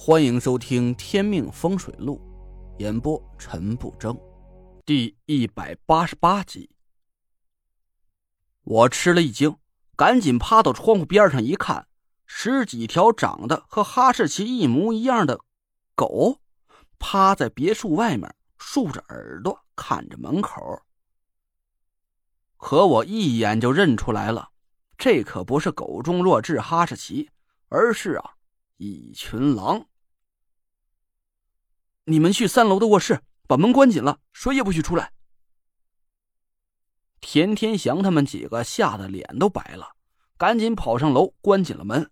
欢迎收听《天命风水录》，演播陈不争，第一百八十八集。我吃了一惊，赶紧趴到窗户边上一看，十几条长得和哈士奇一模一样的狗，趴在别墅外面，竖着耳朵看着门口。可我一眼就认出来了，这可不是狗中弱智哈士奇，而是啊，一群狼。你们去三楼的卧室，把门关紧了，谁也不许出来。田天祥他们几个吓得脸都白了，赶紧跑上楼，关紧了门。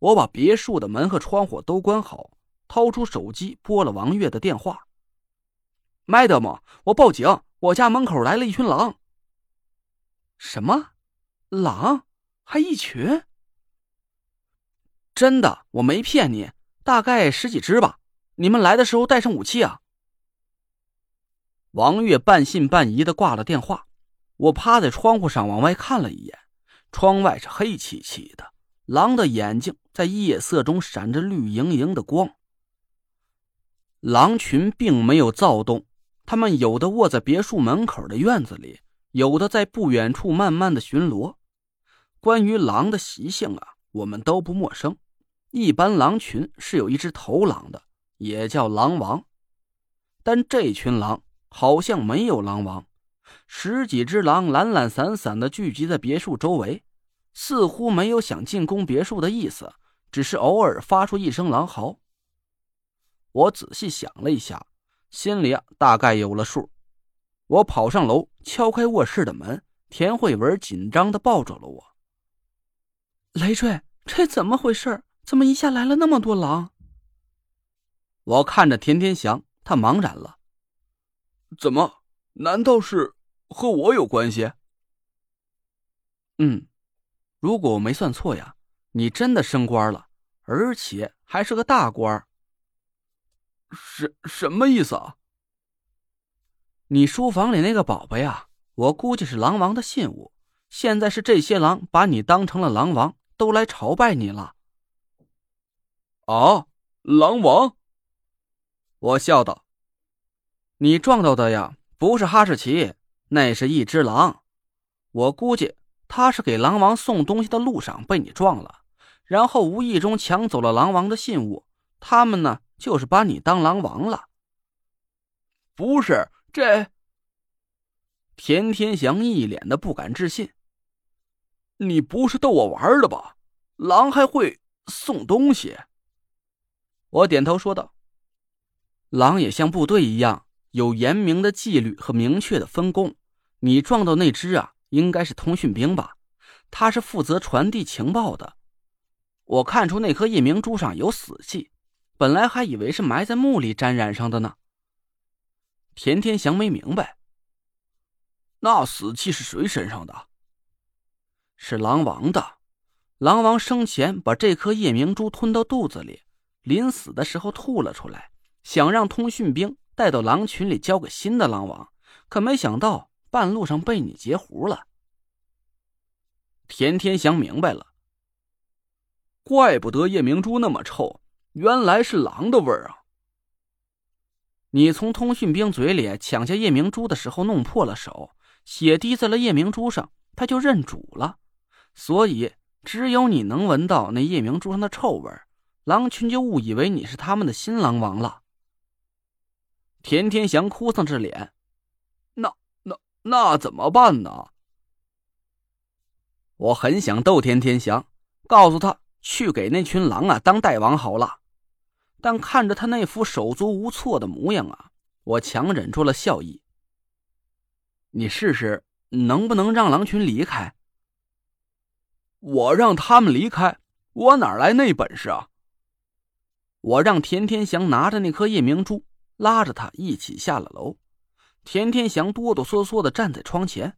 我把别墅的门和窗户都关好，掏出手机拨了王月的电话。“Madam，我报警，我家门口来了一群狼。”“什么？狼？还一群？”“真的，我没骗你，大概十几只吧。”你们来的时候带上武器啊！王月半信半疑的挂了电话。我趴在窗户上往外看了一眼，窗外是黑漆漆的，狼的眼睛在夜色中闪着绿莹莹的光。狼群并没有躁动，他们有的卧在别墅门口的院子里，有的在不远处慢慢的巡逻。关于狼的习性啊，我们都不陌生。一般狼群是有一只头狼的。也叫狼王，但这群狼好像没有狼王。十几只狼懒懒散散的聚集在别墅周围，似乎没有想进攻别墅的意思，只是偶尔发出一声狼嚎。我仔细想了一下，心里啊大概有了数。我跑上楼，敲开卧室的门，田慧文紧张的抱住了我。雷坠，这怎么回事？怎么一下来了那么多狼？我看着田天祥，他茫然了。怎么？难道是和我有关系？嗯，如果我没算错呀，你真的升官了，而且还是个大官。什什么意思啊？你书房里那个宝贝呀，我估计是狼王的信物。现在是这些狼把你当成了狼王，都来朝拜你了。啊，狼王！我笑道：“你撞到的呀，不是哈士奇，那是一只狼。我估计他是给狼王送东西的路上被你撞了，然后无意中抢走了狼王的信物。他们呢，就是把你当狼王了。”不是这。田天祥一脸的不敢置信：“你不是逗我玩的吧？狼还会送东西？”我点头说道。狼也像部队一样，有严明的纪律和明确的分工。你撞到那只啊，应该是通讯兵吧？他是负责传递情报的。我看出那颗夜明珠上有死气，本来还以为是埋在墓里沾染上的呢。田天祥没明白，那死气是谁身上的？是狼王的。狼王生前把这颗夜明珠吞到肚子里，临死的时候吐了出来。想让通讯兵带到狼群里交给新的狼王，可没想到半路上被你截胡了。田天祥明白了，怪不得夜明珠那么臭，原来是狼的味儿啊！你从通讯兵嘴里抢下夜明珠的时候弄破了手，血滴在了夜明珠上，他就认主了。所以只有你能闻到那夜明珠上的臭味儿狼群就误以为你是他们的新狼王了。田天祥哭丧着脸，那那那怎么办呢？我很想逗田天祥，告诉他去给那群狼啊当大王好了，但看着他那副手足无措的模样啊，我强忍住了笑意。你试试能不能让狼群离开？我让他们离开，我哪来那本事啊？我让田天祥拿着那颗夜明珠。拉着他一起下了楼，田天祥哆哆嗦嗦的站在窗前，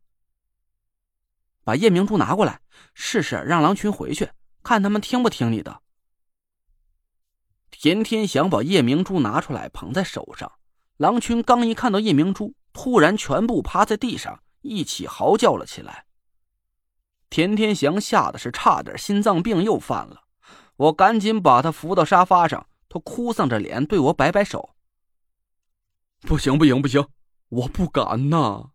把夜明珠拿过来，试试让狼群回去，看他们听不听你的。田天祥把夜明珠拿出来，捧在手上，狼群刚一看到夜明珠，突然全部趴在地上，一起嚎叫了起来。田天祥吓得是差点心脏病又犯了，我赶紧把他扶到沙发上。他哭丧着脸对我摆摆手：“不行，不行，不行，我不敢呐！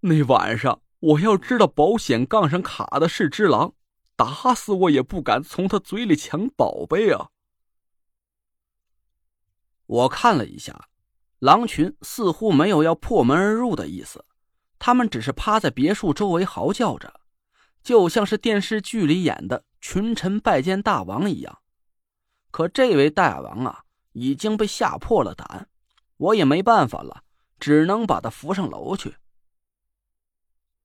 那晚上我要知道保险杠上卡的是只狼，打死我也不敢从他嘴里抢宝贝啊！”我看了一下，狼群似乎没有要破门而入的意思，他们只是趴在别墅周围嚎叫着，就像是电视剧里演的群臣拜见大王一样。可这位大王啊，已经被吓破了胆，我也没办法了，只能把他扶上楼去。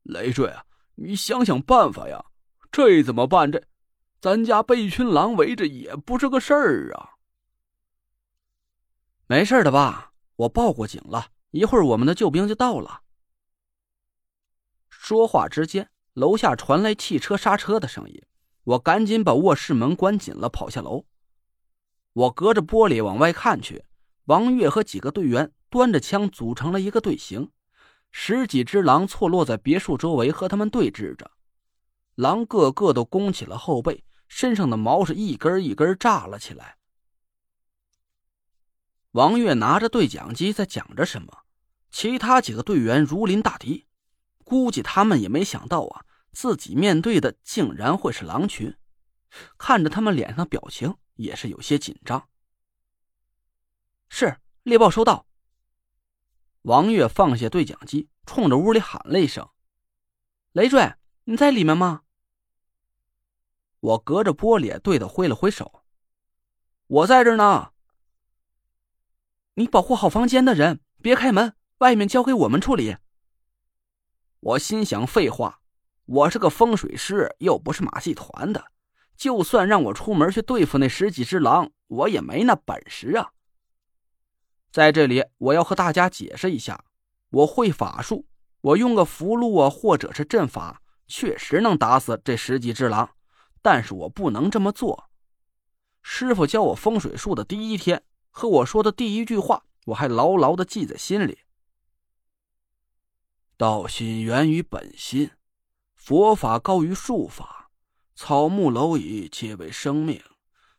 累赘啊，你想想办法呀！这怎么办？这，咱家被一群狼围着也不是个事儿啊。没事的吧？我报过警了，一会儿我们的救兵就到了。说话之间，楼下传来汽车刹车的声音，我赶紧把卧室门关紧了，跑下楼。我隔着玻璃往外看去，王月和几个队员端着枪组成了一个队形，十几只狼错落在别墅周围和他们对峙着。狼个个都弓起了后背，身上的毛是一根一根炸了起来。王月拿着对讲机在讲着什么，其他几个队员如临大敌，估计他们也没想到啊，自己面对的竟然会是狼群。看着他们脸上表情。也是有些紧张。是猎豹收到。王月放下对讲机，冲着屋里喊了一声：“雷坠，你在里面吗？”我隔着玻璃对他挥了挥手：“我在这呢。”你保护好房间的人，别开门，外面交给我们处理。我心想：废话，我是个风水师，又不是马戏团的。就算让我出门去对付那十几只狼，我也没那本事啊！在这里，我要和大家解释一下，我会法术，我用个符箓啊，或者是阵法，确实能打死这十几只狼，但是我不能这么做。师傅教我风水术的第一天，和我说的第一句话，我还牢牢的记在心里：道心源于本心，佛法高于术法。草木蝼蚁皆为生命，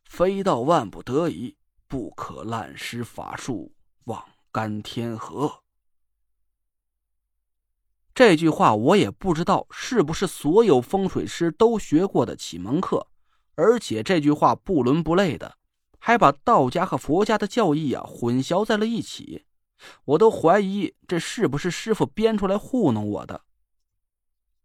非到万不得已，不可滥施法术，望干天河。这句话我也不知道是不是所有风水师都学过的启蒙课，而且这句话不伦不类的，还把道家和佛家的教义啊混淆在了一起，我都怀疑这是不是师傅编出来糊弄我的。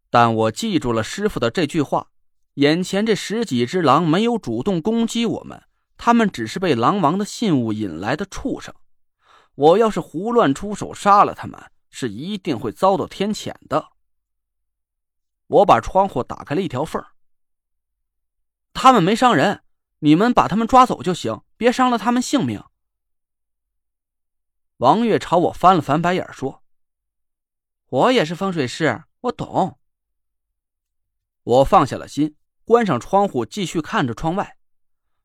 但我记住了师傅的这句话。眼前这十几只狼没有主动攻击我们，他们只是被狼王的信物引来的畜生。我要是胡乱出手杀了他们，是一定会遭到天谴的。我把窗户打开了一条缝他们没伤人，你们把他们抓走就行，别伤了他们性命。王月朝我翻了翻白眼，说：“我也是风水师，我懂。”我放下了心。关上窗户，继续看着窗外。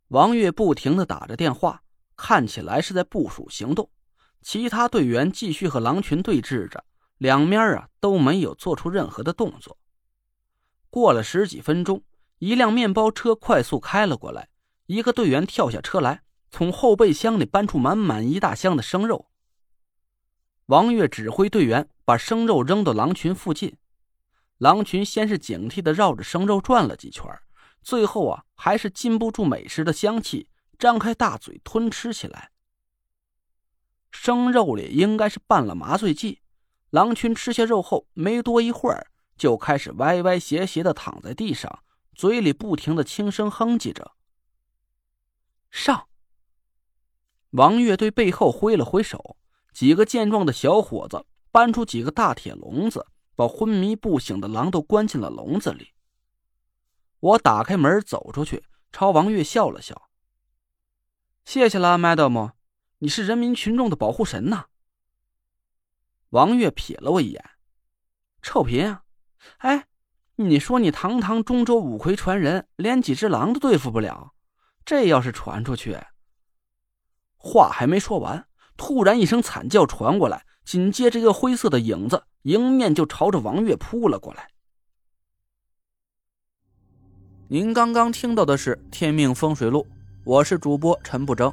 王月不停的打着电话，看起来是在部署行动。其他队员继续和狼群对峙着，两面啊都没有做出任何的动作。过了十几分钟，一辆面包车快速开了过来，一个队员跳下车来，从后备箱里搬出满满一大箱的生肉。王月指挥队员把生肉扔到狼群附近。狼群先是警惕的绕着生肉转了几圈，最后啊，还是禁不住美食的香气，张开大嘴吞吃起来。生肉里应该是拌了麻醉剂，狼群吃下肉后没多一会儿，就开始歪歪斜斜的躺在地上，嘴里不停的轻声哼唧着。上！王月对背后挥了挥手，几个健壮的小伙子搬出几个大铁笼子。把昏迷不醒的狼都关进了笼子里。我打开门走出去，朝王月笑了笑：“谢谢了，Madam，你是人民群众的保护神呐。”王月瞥了我一眼：“臭贫啊！哎，你说你堂堂中州五魁传人，连几只狼都对付不了，这要是传出去……”话还没说完，突然一声惨叫传过来，紧接着一个灰色的影子。迎面就朝着王月扑了过来。您刚刚听到的是《天命风水录》，我是主播陈不争。